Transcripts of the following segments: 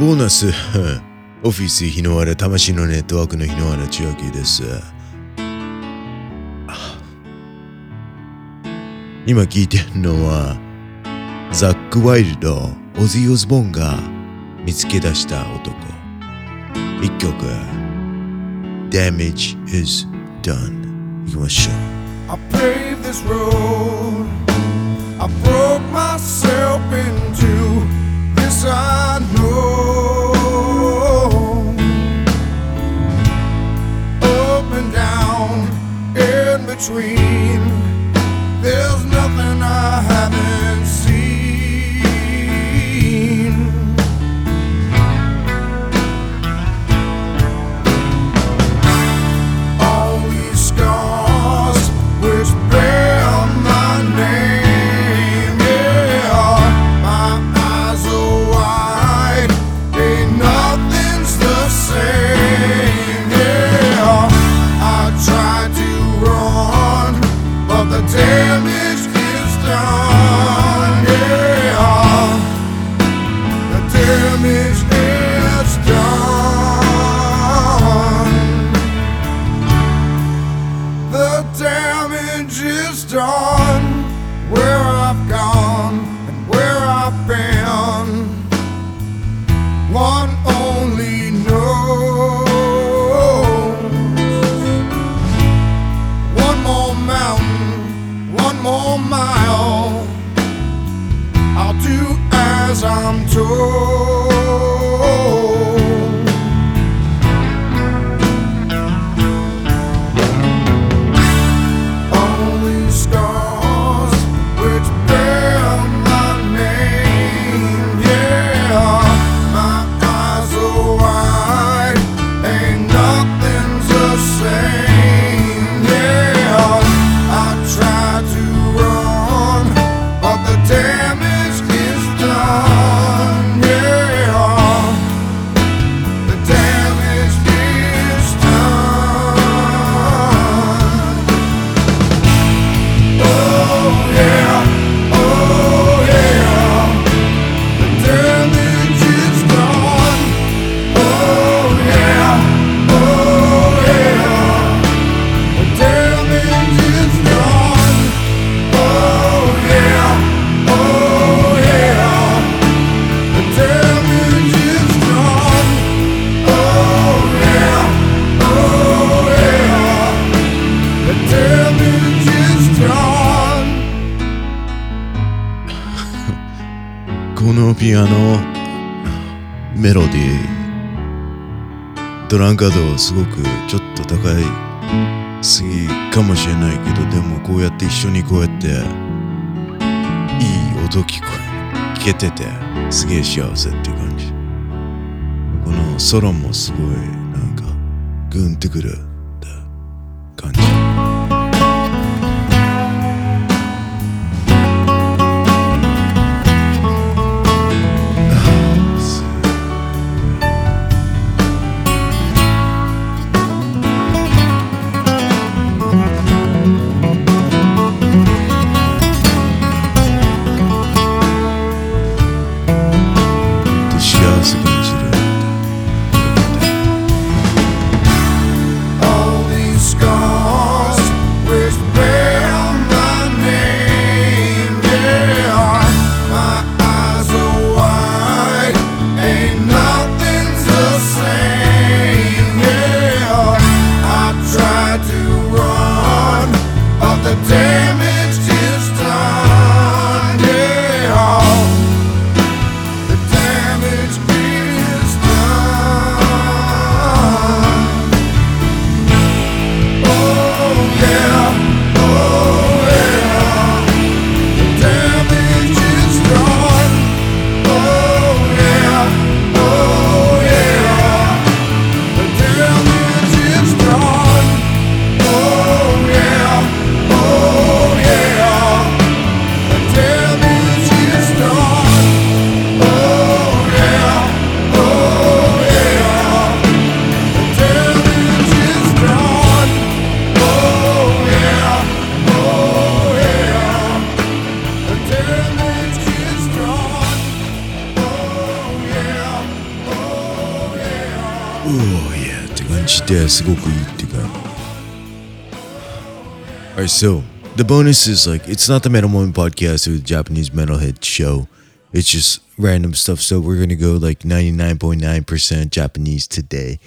ボーナス、オフィス日の原魂のネットワークの日の原千秋です。今聞いてるのは、ザック・ワイルド、オズイ・オズボンが見つけ出した男。一曲、Damage is Done。行きましょう。I paved this road. I broke myself into this I know. Between. There's nothing I haven't ドランカードすごくちょっと高いすぎかもしれないけどでもこうやって一緒にこうやっていい音聞こえ聞けててすげえ幸せっていう感じ。このソロもすごいなんかグンってくる。すごくいいっていうか Alright, so the bonus is like it's not the Metal Moment podcast or the Japanese metalhead show. It's just random stuff. So we're gonna go like 99.9% Japanese today.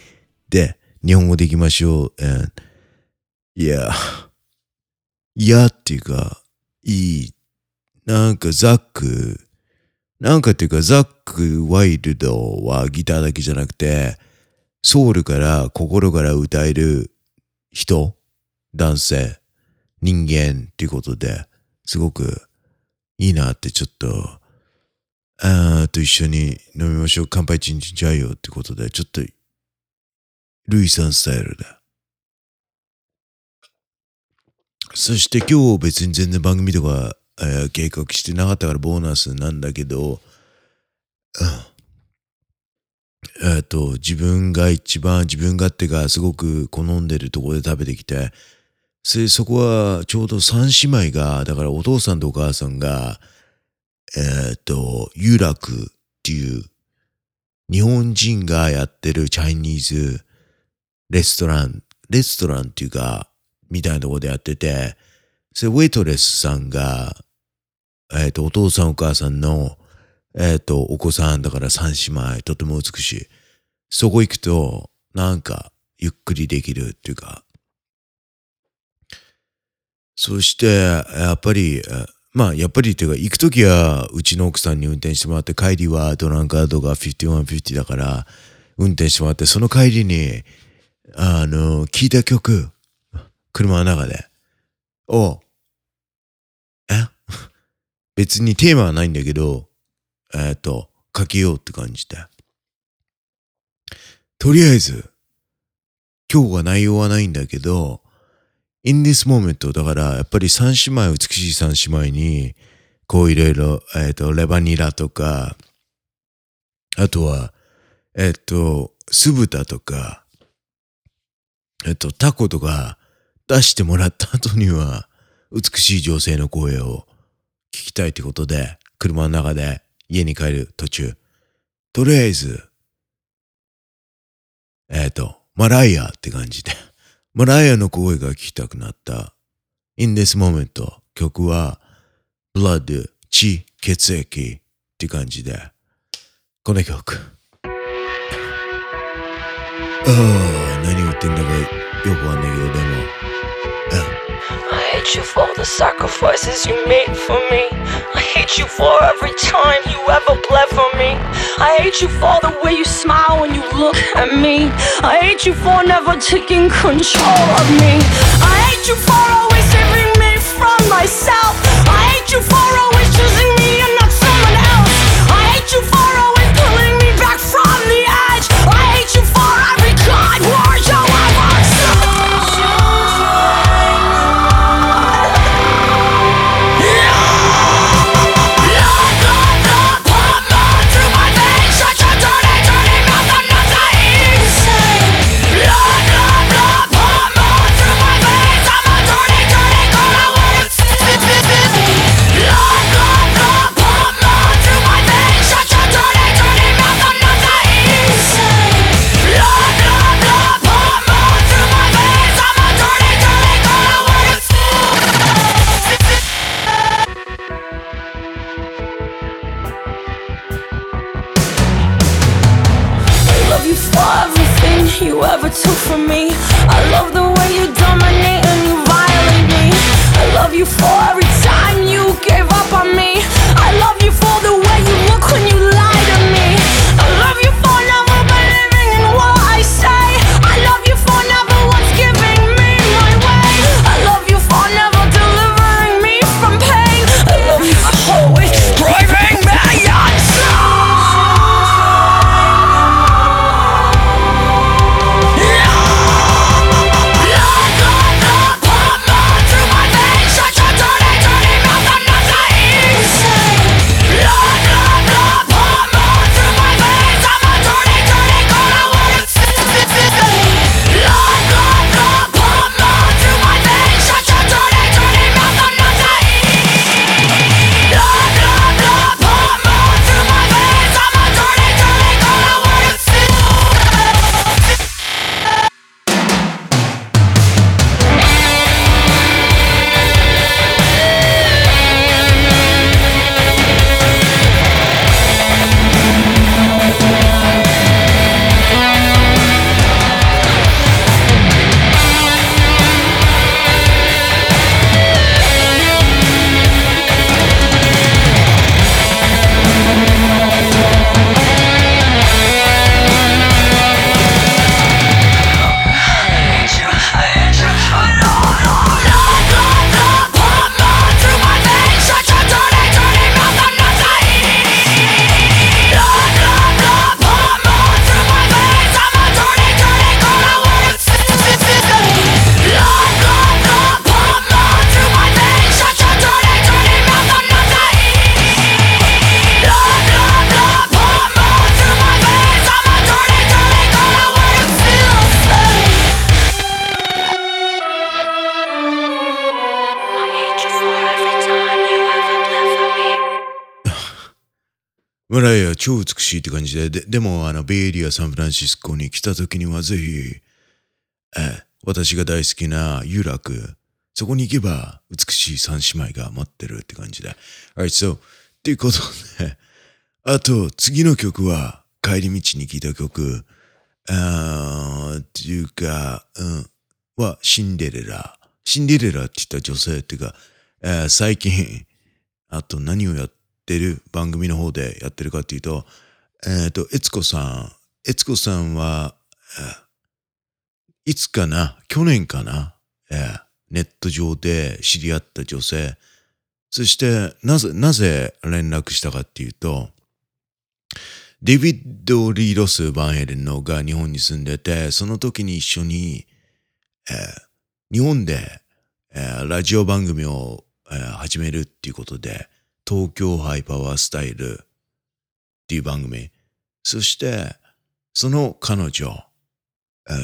で、日本語でいきましょう。And yeah. いやっていうか、いい。なんかザック、なんかっていうかザック・ワイルドはギターだけじゃなくて、 ソウルから心から歌える人、男性、人間っていうことで、すごくいいなってちょっと、あーと一緒に飲みましょう。乾杯チンチンジャイよってことで、ちょっと、ルイさんスタイルで。そして今日別に全然番組とか、えー計画してなかったからボーナスなんだけど、うんえっ、と、自分が一番自分勝手がすごく好んでるとこで食べてきて、それそこはちょうど三姉妹が、だからお父さんとお母さんが、えっ、と、ユラクっていう日本人がやってるチャイニーズレストラン、レストランっていうか、みたいなとこでやってて、それウェイトレスさんが、えっ、と、お父さんお母さんの、えっ、と、お子さんだから三姉妹、とても美しい。そこ行くと、なんか、ゆっくりできるっていうか、そして、やっぱり、まあ、やっぱりっていうか、行くときは、うちの奥さんに運転してもらって、帰りはドランカードが5150だから、運転してもらって、その帰りに、あの、聞いた曲、車の中で、を、え？別にテーマはないんだけど、えっ、と、かけようって感じで。とりあえず、今日は内容はないんだけど、in this moment だから、やっぱり三姉妹、美しい三姉妹に、こういろいろ、えっ、と、レバニラとか、あとは、えっ、と、酢豚とか、えっ、と、タコとか出してもらった後には、美しい女性の声を聞きたいってことで、車の中で家に帰る途中、とりあえず、えっ、と、マライアって感じで、マライアの声が聞きたくなった。In this moment 曲は Blood 血血液って感じで。この曲。ああ何言ってんだかよくわかんないけどでも。You for the sacrifices you made for me. I hate you for every time you ever bled for me. I hate you for the way you smile when you look at me. I hate you for never taking control of me. I hate you for always saving me from myself. From me. I love the way you dominate and you violate me. I love you for every 超美しいって感じで、ででも、あの、ベイエリア、サンフランシスコに来た時にはぜひ、え私が大好きな有楽、そこに行けば美しい三姉妹が待ってるって感じで。Alright, so, っていうことで、あと、次の曲は、帰り道に聴いた曲、あーっていうか、うん、は、シンデレラ。シンデレラって言った女性っていうか、えー最近、あと何をやってる番組の方でやってるかっていうと、えっ、と、悦子さん。悦子さんは、いつかな？去年かな、えネット上で知り合った女性。そして、なぜ、なぜ連絡したかっていうと、デイビッド・リー・ロス・ヴァン・ヘイレンのが日本に住んでて、その時に一緒に、えー日本で、えーラジオ番組を、えー始めるっていうことで、東京ハイパワースタイルっていう番組。そして、その彼女、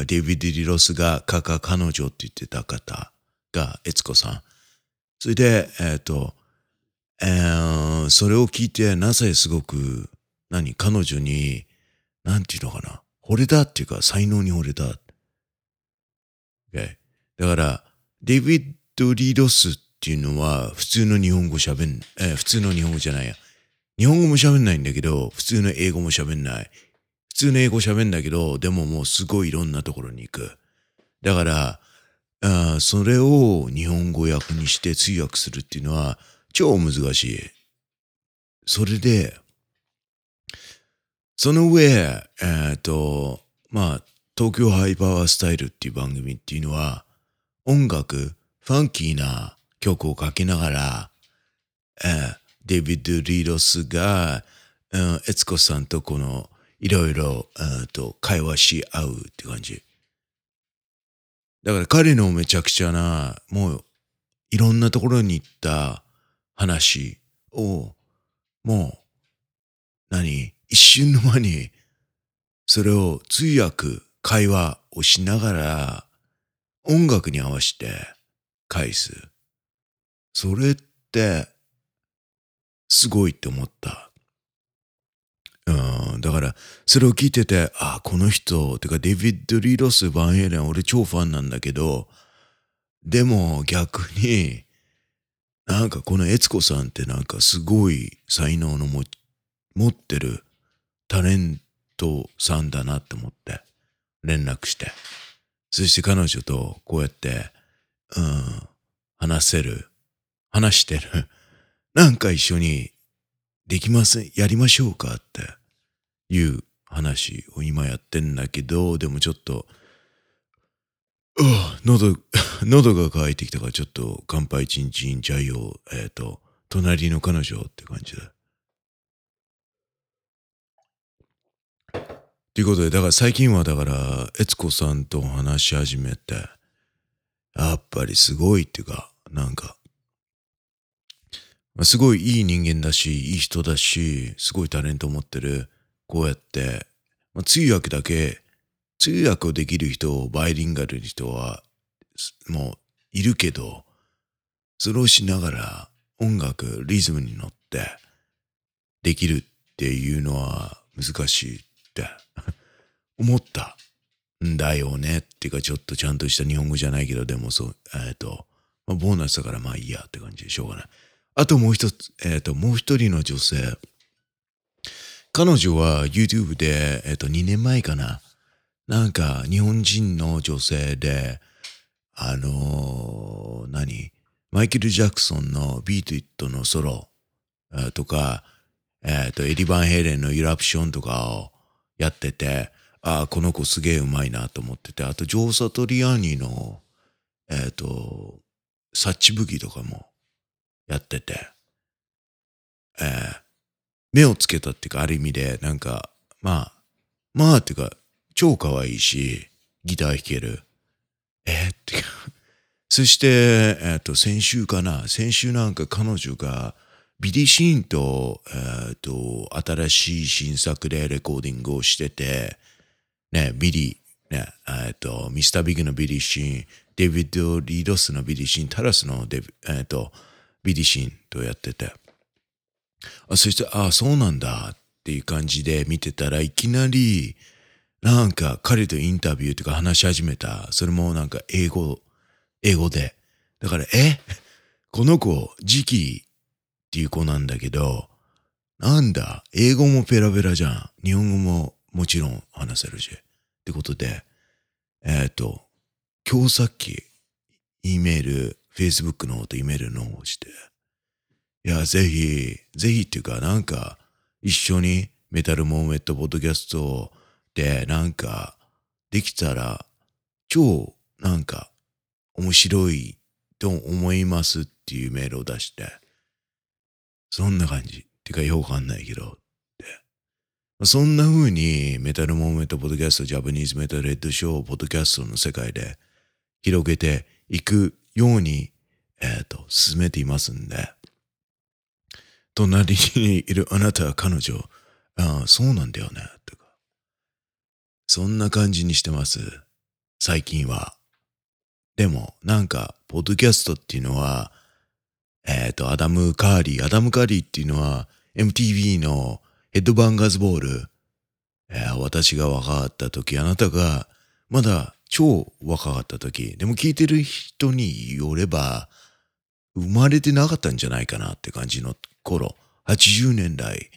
デイビッド・リー・ロスがカカ彼女って言ってた方が、悦子さん。それで、えっ、と、えーそれを聞いて、なぜすごく、何、彼女に、なんていうのかな、惚れたっていうか、才能に惚れた。Okay だから、デイビッド・リー・ロスっっていうのは、普通の日本語喋ん、えー普通の日本語じゃないや。日本語も喋んないんだけど、普通の英語も喋んない。普通の英語喋んだけど、でももうすごいいろんなところに行く。だから、あそれを日本語訳にして通訳するっていうのは超難しい。それで、その上、えっ、と、まあ、東京ハイパワースタイルっていう番組っていうのは、音楽、ファンキーな曲をかけながら、えーデビッド・リードスが、うん、悦子さんとこの、いろいろ、えーと、会話し合うって感じ。だから彼のめちゃくちゃな、もう、いろんなところに行った話を、もう、何？一瞬の間に、それを通訳、会話をしながら、音楽に合わせて返す。それって、すごいって思った。うん、だから、それを聞いてて、ああ、この人、てかデイビッド・リードス・バンヘレン、俺超ファンなんだけど、でも逆に、なんかこの悦子さんってなんかすごい才能の持ってるタレントさんだなって思って連絡して。そして彼女とこうやって、うん、話せる。話してる。なんか一緒にできません？やりましょうかっていう話を今やってんだけど、でもちょっと、うわ喉、喉が渇いてきたからちょっと乾杯チンチンジャイを、えっ、と、隣の彼女って感じだ。ということで、だから最近はだから、悦子さんと話し始めて、やっぱりすごいっていうか、なんか、すごいいい人間だし、いい人だし、すごいタレントを持ってる。こうやって、まあ、通訳だけ、通訳をできる人を、バイリンガルの人は、もういるけど、それをしながら音楽、リズムに乗ってできるっていうのは難しいって 思ったんだよね。っていうかちょっとちゃんとした日本語じゃないけど、でもそう、えっ、と、まあ、ボーナスだからまあいいやって感じでしょうがない。あともう一つ、えっ、と、もう一人の女性。彼女は YouTube で、えっ、と、2年前かな。なんか、日本人の女性で、あのー何？マイケル・ジャクソンのビート・イットのソロ、えーとか、えっ、と、エディ・バン・ヘイレンのイラプションとかをやってて、ああ、この子すげえうまいなと思ってて、あと、ジョー・サトリアーニの、えっ、と、サッチブギとかもやってて、えー目をつけたっていうか、ある意味で、なんか、まあ、まあっていうか、超可愛いし、ギター弾ける。えーっていうか、そして、えっ、と、先週かな、先週なんか彼女が、ビリ・シーンと、えっ、と、新しい新作でレコーディングをしてて、ね、ビリ、ね、えっ、と、ミスター・ビッグのビリ・シーン、デビッド・リードスのビリ・シーン、タラスのデビ、えっ、と、ビリー・シンとやってて、あそして、ああ、そうなんだっていう感じで見てたらいきなりなんか彼とインタビューとか話し始めた。それもなんか英語、英語で。だから、え？この子、時期っていう子なんだけど、なんだ、英語もペラペラじゃん。日本語ももちろん話せるし。ってことで、えっ、と、今日さっき、E メール、Facebook の方と E メールの方をして、いや、ぜひ、ぜひっていうか、なんか、一緒にメタルモーメントポッドキャストで、なんか、できたら、超、なんか、面白いと思いますっていうメールを出して、そんな感じ。てか、よくわかんないけど、って。そんな風に、メタルモーメントポッドキャスト、ジャパニーズメタルヘッドショー、ポッドキャストの世界で広げていくように、えっ、と、進めていますんで、隣にいるあなたは彼女、ああ、そうなんだよね、とか。そんな感じにしてます。最近は。でも、なんか、ポッドキャストっていうのは、えっ、と、アダム・カーリー。アダム・カーリーっていうのは、MTV の Headbangers Ball。えー私が若かった時、あなたが、まだ超若かった時、でも聞いてる人によれば、生まれてなかったんじゃないかなって感じの頃、80年代、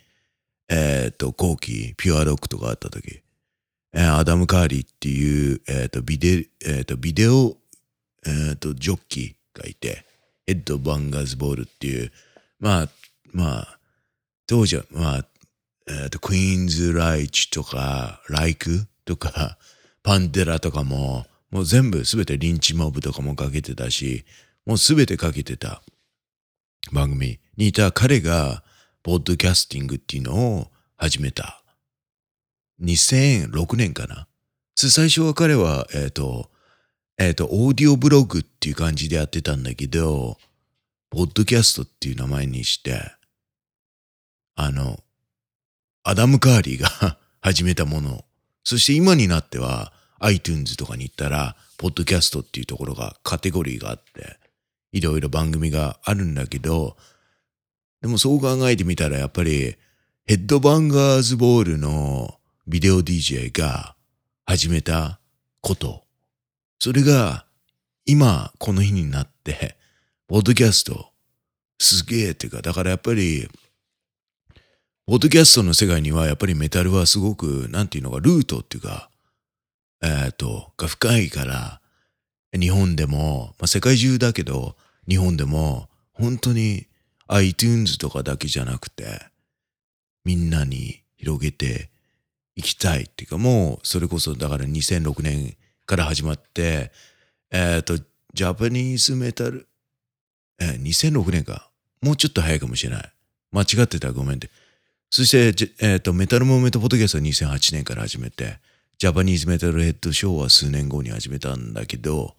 えっ、と、後期、ピュアロックとかあった時、えーアダム・カーリーっていう、えっ、と、ビデ、えっ、と、ビデオ、えっ、と、ジョッキーがいて、ヘッドバンガーズボールっていう、まあ、まあ、当時は、まあ、えっ、と、クイーンズ・ライチとか、ライクとか、パンテラとかも、もう全部すべてリンチモブとかもかけてたし、もうすべてかけてた番組にいた彼が、ポッドキャスティングっていうのを始めた。2006年かな。最初は彼は、えっ、と、えっ、と、オーディオブログっていう感じでやってたんだけど、ポッドキャストっていう名前にして、あの、アダム・カーリーが 始めたもの。そして今になっては iTunes とかに行ったら、ポッドキャストっていうところがカテゴリーがあって、いろいろ番組があるんだけど、でもそう考えてみたらやっぱりヘッドバンガーズボールのビデオ DJ が始めたこと。それが今この日になって、ポッドキャストすげえっていうか、だからやっぱりポッドキャストの世界にはやっぱりメタルはすごく、なんていうのか、ルートっていうか、えっ、と、が深いから、日本でも、まあ、世界中だけど、日本でも、本当に iTunes とかだけじゃなくて、みんなに広げていきたいっていうか、もう、それこそ、だから2006年から始まって、えっ、と、ジャパニーズメタル、えー2006年か。もうちょっと早いかもしれない。間違ってたらごめんって。そして、えっ、と、メタルモーメントポッドキャストは2008年から始めて、ジャパニーズメタルヘッドショーは数年後に始めたんだけど、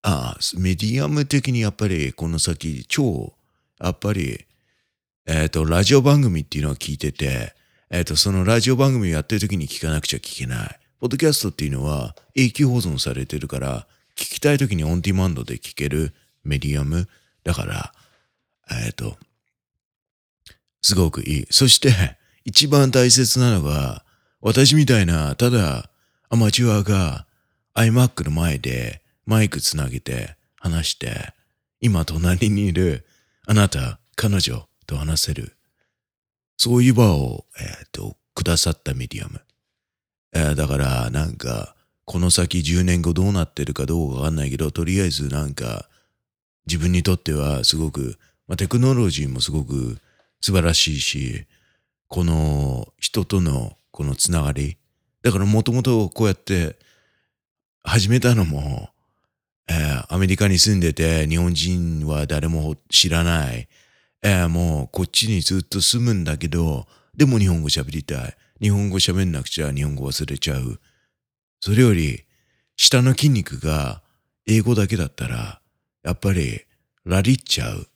ああ、メディアム的にやっぱりこの先、超、やっぱり、えっ、と、ラジオ番組っていうのを聞いてて、えっ、と、そのラジオ番組をやってる時に聞かなくちゃ聞けない。ポッドキャストっていうのは永久保存されてるから、聞きたい時にオンディマンドで聞けるメディアム。だから、えっ、と、すごくいい。そして、一番大切なのが、私みたいな、ただ、アマチュアが iMac の前でマイクつなげて話して、今隣にいるあなた、彼女と話せる。そういう場を、えっ、と、くださったメディアム。えーだから、なんか、この先10年後どうなってるかどうかわかんないけど、とりあえずなんか、自分にとってはすごく、まあ、テクノロジーもすごく素晴らしいし、この人とのこのつながり。だからもともとこうやって始めたのも、えーアメリカに住んでて日本人は誰も知らない。えーもうこっちにずっと住むんだけど、でも日本語喋りたい。日本語喋んなくちゃ日本語忘れちゃう。それより、下の筋肉が英語だけだったら、やっぱりラリっちゃう。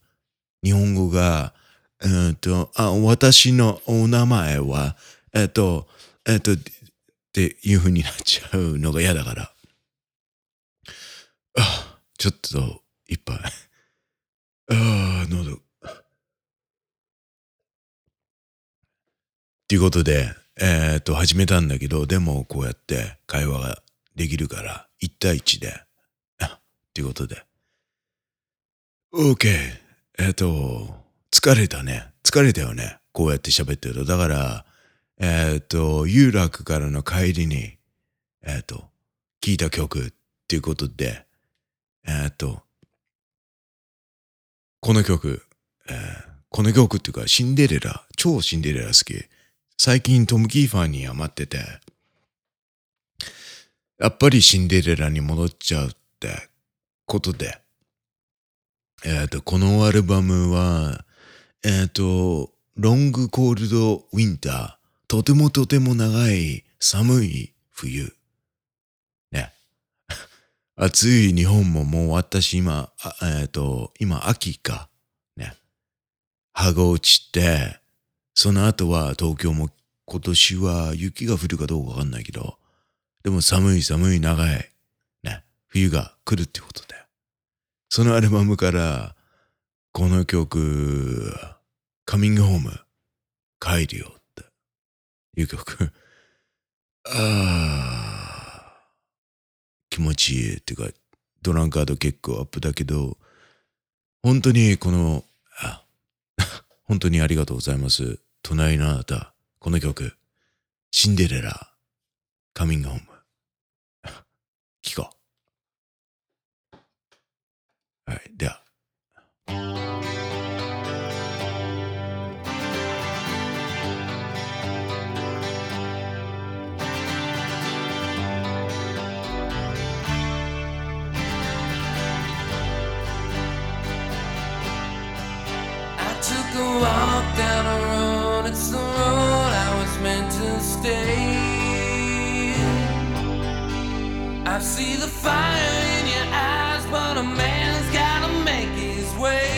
日本語が、えーっと、あ、私のお名前は、えっと、えっと、っていう風になっちゃうのが嫌だから。あ、ちょっと、いっぱい。ああ、喉。っていうことで、えっ、と、始めたんだけど、でもこうやって会話ができるから、1対1で。っていうことで。OK。えっ、と、疲れたね。疲れたよね。こうやって喋ってると。だから、えっ、と、有楽からの帰りに、えっ、と、聴いた曲っていうことで、えっ、と、この曲、えこの曲っていうか、シンデレラ、超シンデレラ好き。最近トム・キーファーにハマってて、やっぱりシンデレラに戻っちゃうってことで、えっ、と、このアルバムは、えっ、と、ロングコールドウィンター、とてもとても長い寒い冬。ね。暑い日本ももう終わったし、今、えっ、と、今秋か。ね。葉が落ちて、その後は東京も今年は雪が降るかどうかわかんないけど、でも寒い寒い長い、ね、冬が来るってことで。そのアルバムから、この曲、カミングホーム、帰るよっていう曲。ああ、気持ちいいっていうか、ドランカード結構アップだけど、本当にこの、あ 本当にありがとうございます。隣のあなた、この曲、シンデレラ、カミングホーム。聞こう。はい、では。A walk down a road, it's the road I was meant to stay. I see the fire in your eyes, but a man's gotta make his way.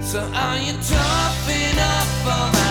So are you tough enough for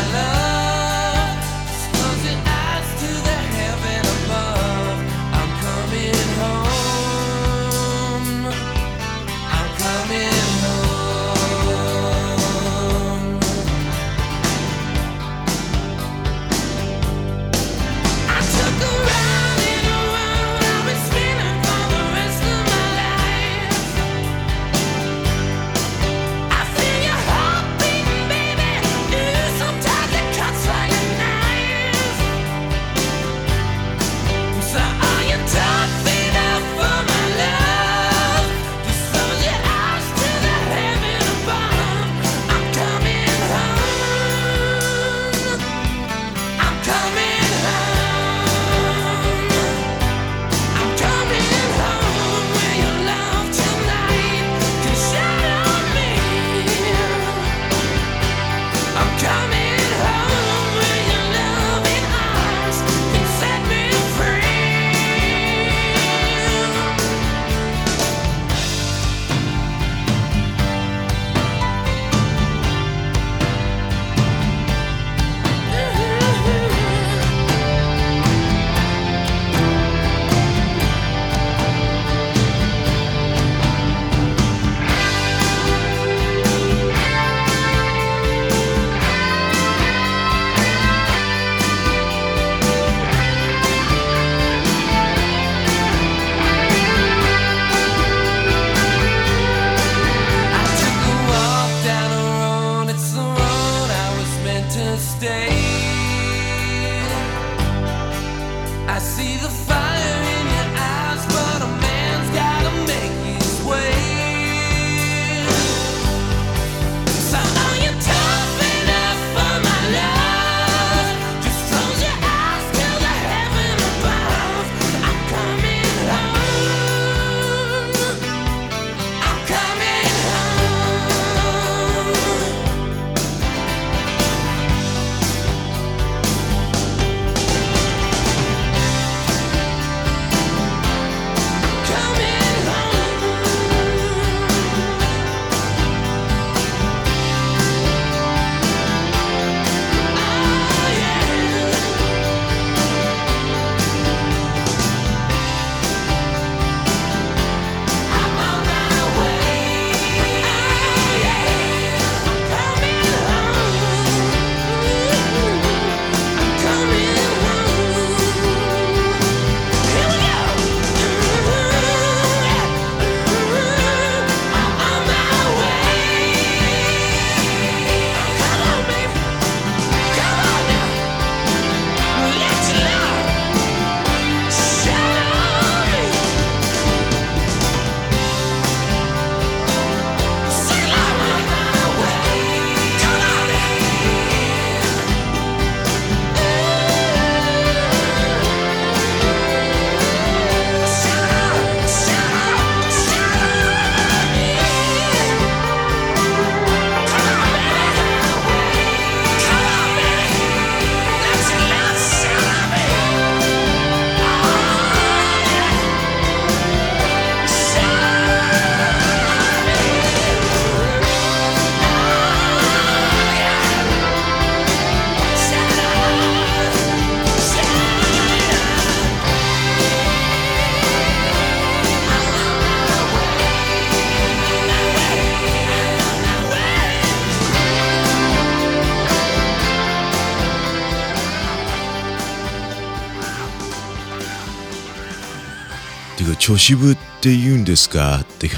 てか、超渋って言うんですか？ってか、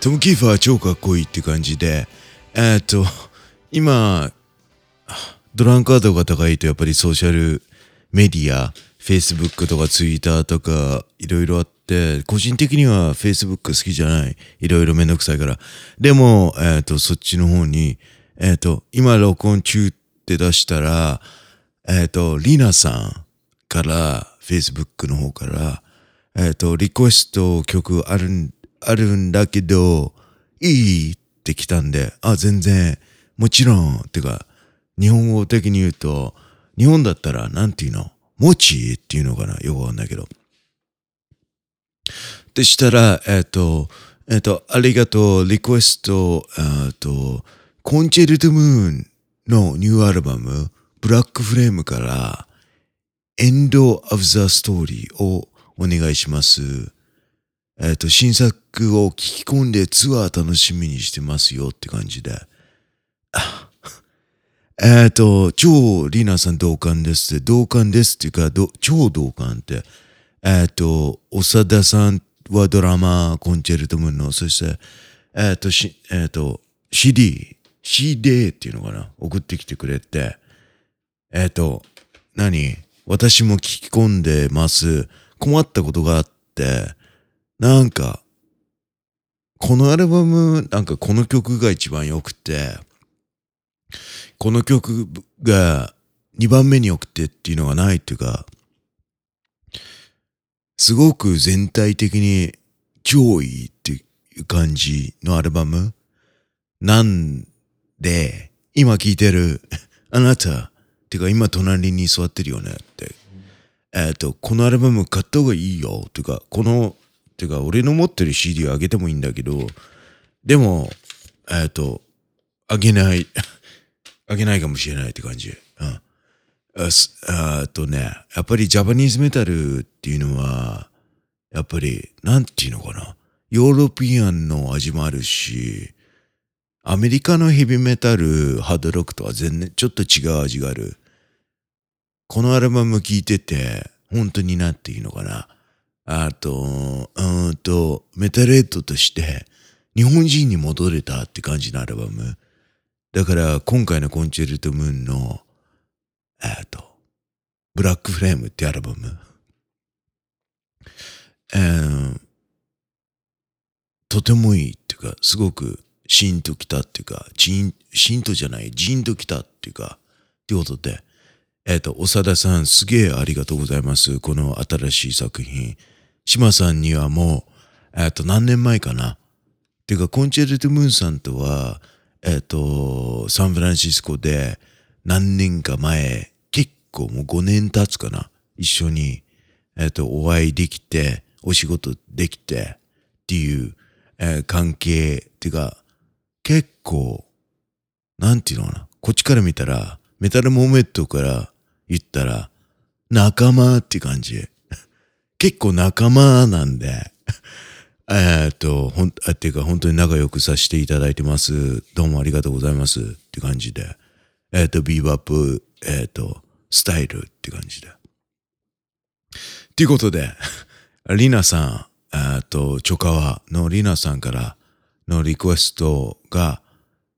トム・キーファーは超かっこいいって感じで、えーっと、今、ドランカードが高いとやっぱりソーシャルメディア、Facebook とか Twitter とかいろいろあって、個人的には Facebook 好きじゃない。いろいろめんどくさいから。でも、えっ、と、そっちの方に、えっ、と、今録音中って出したら、えっ、と、リナさんから、Facebook の方から、えっ、と、リクエスト曲あるん、あるんだけど、いいって来たんで、あ、全然、もちろん、てか、日本語的に言うと、日本だったら、なんていうの？もちっていうのかな？よくわかんないけど。でしたら、えっ、と、えっ、と、ありがとう、リクエスト、えっ、と、コンチェルトムーンのニューアルバム、ブラックフレームから、End of the Story をお願いします。えっ、と、新作を聞き込んでツアー楽しみにしてますよって感じで。えっ、と、超リナさん同感です、同感ですっていうか、ど超同感って。えっ、と、長田さんはドラマコンチェルトムーンの、そして、えっ、と、し、えっ、と、CD、CD っていうのかな？送ってきてくれて、えっ、と、何？私も聞き込んでます。困ったことがあって、なんか、このアルバム、なんかこの曲が一番良くて、この曲が2番目に良くてっていうのがないっていうか、すごく全体的に超いいっていう感じのアルバムなんで、今聴いてるあなた、ってか今隣に座ってるよね。えっ、と、このアルバム買った方がいいよ。てか、この、てか俺の持ってる CD をあげてもいいんだけど、でも、えっ、と、あげない。あげないかもしれないって感じ。うん。あすあーとね、やっぱりジャパニーズメタルっていうのは、やっぱり、なんていうのかな。ヨーロピアンの味もあるし、アメリカのヘビーメタル、ハードロックとは全然ちょっと違う味がある。このアルバム聴いてて、本当になんていうのかな。あと、うんと、メタレッドとして、日本人に戻れたって感じのアルバム。だから、今回のコンチェルトムーンの、えっと、ブラックフレームってアルバム。えーとてもいいっていうか、すごくシーンときたっていうか、ジーン、シーンとじゃない、ジーンときたっていうか、っていうことで、えっ、と、長田さん、すげえありがとうございます。この新しい作品。島さんにはもう、えっ、と、何年前かな。てか、コンチェルト・ムーンさんとは、えっ、と、サンフランシスコで何年か前、結構もう5年経つかな。一緒に、えっ、と、お会いできて、お仕事できて、っていう、えー関係、てか、結構、なんていうのかな。こっちから見たら、メタルモーメントから言ったら、仲間って感じ。結構仲間なんで、えっと、ほん、あっていうか本当に仲良くさせていただいてます。どうもありがとうございます。って感じで。えーっと、ビーバップ、えーっと、スタイルって感じで。ということで、リナさん、えーっと、チョカワのリナさんからのリクエストが、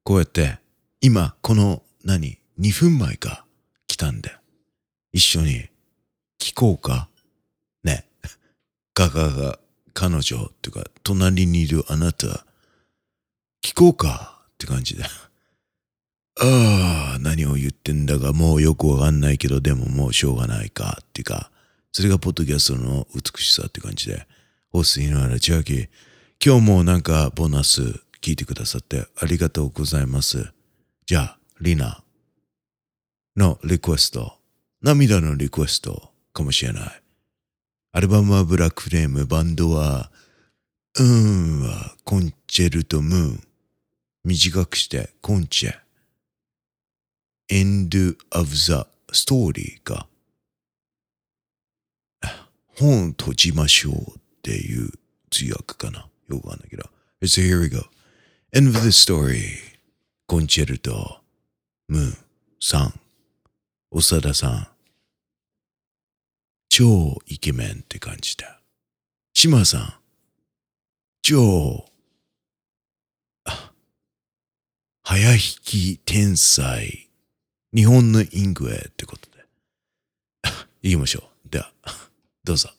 こうやって、今、この、何 ?2 分前か、来たんで、一緒に、聞こうか？ね。ガガが、彼女、っていうか、隣にいるあなた、聞こうか？って感じで。ああ、何を言ってんだかもうよくわかんないけど、でももうしょうがないか？っていうか、それがポッドキャストの美しさって感じで、ホスイのあら千秋、今日もなんかボーナス聞いてくださってありがとうございます。じゃあ、リナのリクエスト、涙のリクエストかもしれない。アルバムはブラックフレーム、バンドは、うーんはコンチェルトムーン。短くしてコンチェ。End of the Story か。本閉じましょうっていう通訳かな。よくわかんないけど。So here we go. End of the story. コンチェルト、ムーン、さん、長田さん。超イケメンって感じだ。島さん、超、あ早引き天才、日本のイングエってことで。行きましょう。では、どうぞ。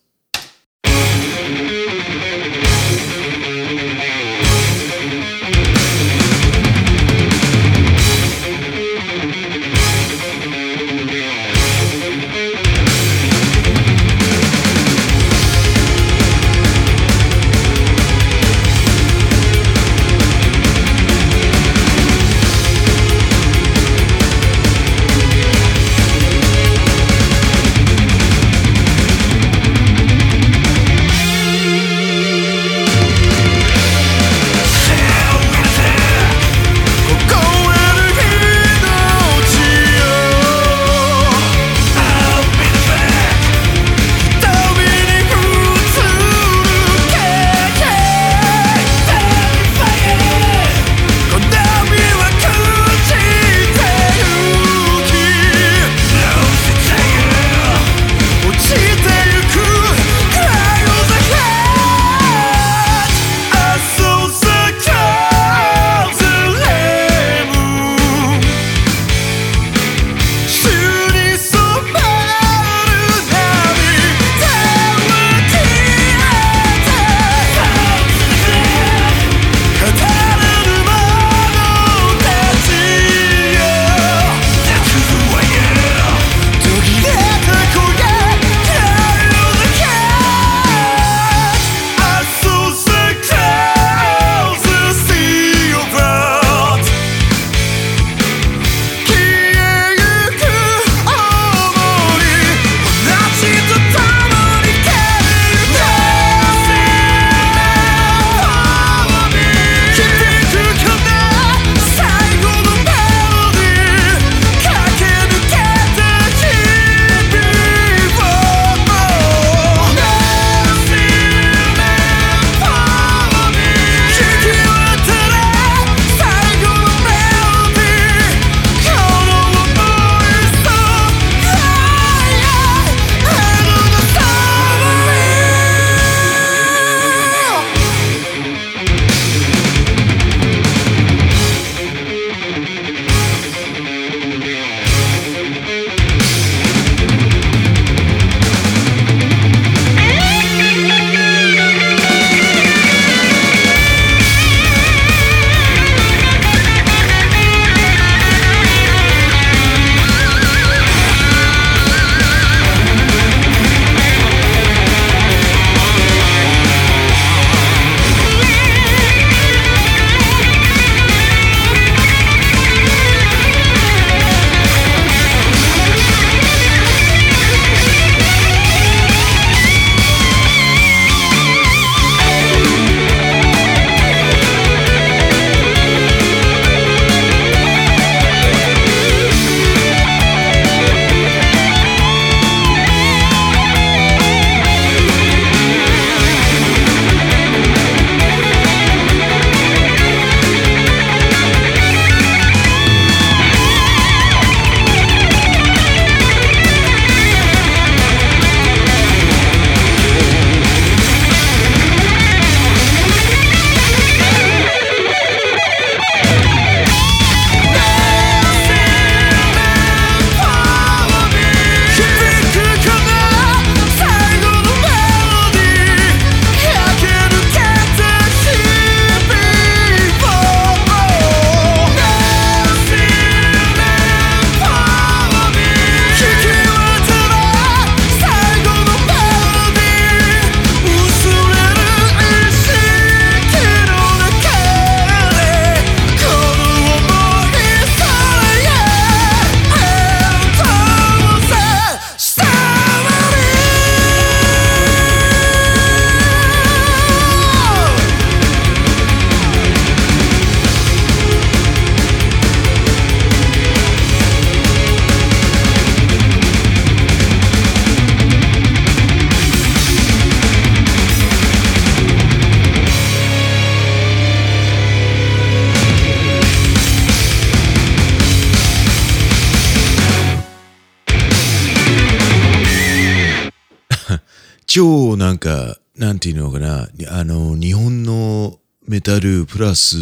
超なんかなんていうのかな、あの、日本のメタルプラス、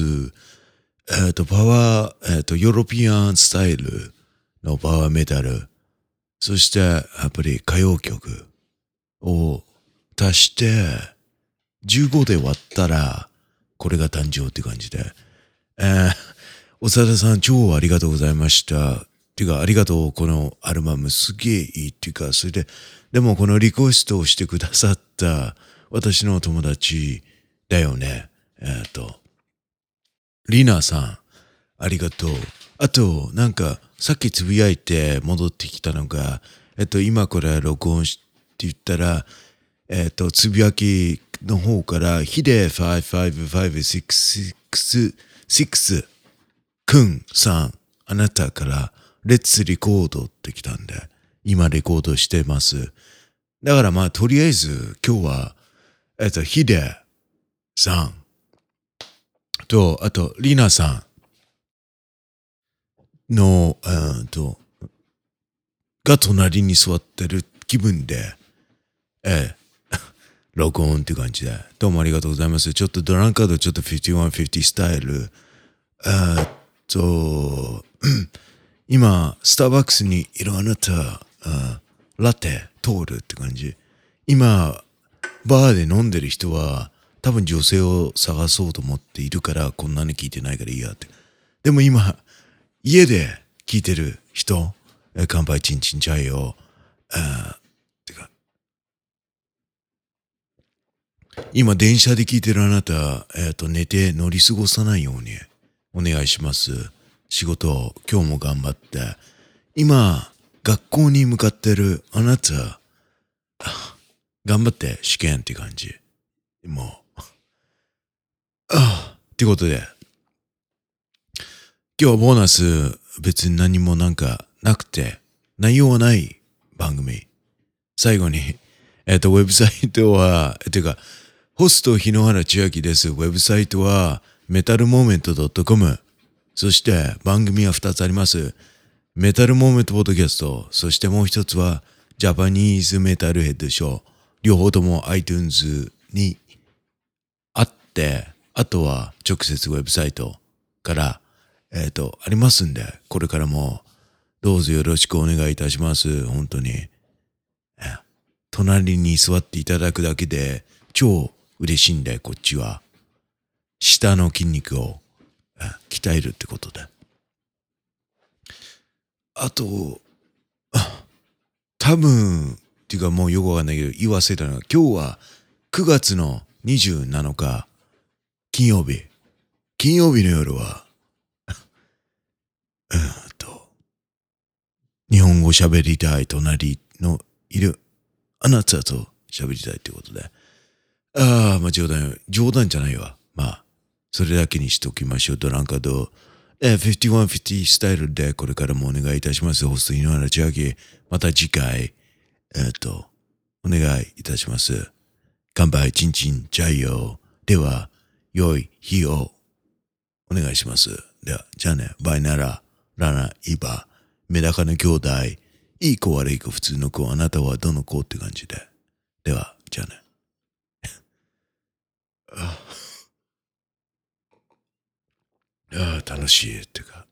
えっ、と、パワー、えっ、と、ヨーロピアンスタイルのパワーメタル、そして、やっぱり歌謡曲を足して、15で割ったら、これが誕生って感じで。えー、長田さん、超ありがとうございました。っていうか、ありがとう、このアルバムすげえいいっていうか、それで、でもこのリクエストをしてくださった私の友達だよね。えっ、と、リナさん、ありがとう。あと、なんか、さっきつぶやいて戻ってきたのが、えっと、今これ録音しって言ったら、えっと、つぶやきの方から、ヒデ55566くんさん、あなたから、レッツリコードって来たんで、今レコードしてます。だからまあ、とりあえず、今日は、えっと、ヒデさんと、あと、リナさんの、えっと、が隣に座ってる気分で、ええ、録音って感じで。どうもありがとうございます。ちょっとドランカード、ちょっと5150スタイル。えっと、今、スターバックスにいるあなた、あラテ通るって感じ。今、バーで飲んでる人は、多分女性を探そうと思っているから、こんなに聞いてないからいいやって。でも今、家で聞いてる人、乾杯チンチンチャイを、あてか、今電車で聞いてるあなた、えっ、と、寝て乗り過ごさないようにお願いします。仕事、今日も頑張って。今、学校に向かってるあなた、頑張って試験って感じ。もう、ああ、ってことで、今日はボーナス別に何もなんかなくて、内容はない番組。最後に、えっ、と、ウェブサイトは、ていうか、ホスト日野原千秋です。ウェブサイトは、メタルモーメント .com。そして、番組は2つあります。メタルモーメントポッドキャスト。そしてもう一つは、ジャパニーズメタルヘッドショー。両方とも iTunes にあって、あとは直接ウェブサイトから、えっ、と、ありますんで、これからもどうぞよろしくお願いいたします。本当に。隣に座っていただくだけで超嬉しいんで、こっちは。下の筋肉を鍛えるってことで。あと、多分、っていうかもうよくわかんないけど、言わせたのが、今日は9月の27日、金曜日。金曜日の夜は、えーっと、日本語喋りたい隣のいるあなたと喋りたいってことで。ああ、まあ冗談よ。冗談じゃないわ。まあ、それだけにしておきましょう。ドランカード。えー、5150スタイルでこれからもお願いいたします。ホスト井上原千秋。また次回、えーっと、お願いいたします。乾杯、チンチン、ジャイヨー。では、良い日をお願いします。では、じゃあね、バイなら、ラナ、イバ、メダカの兄弟、いい子悪い子普通の子、あなたはどの子って感じで。では、じゃあね。ああ、楽しいっていうか、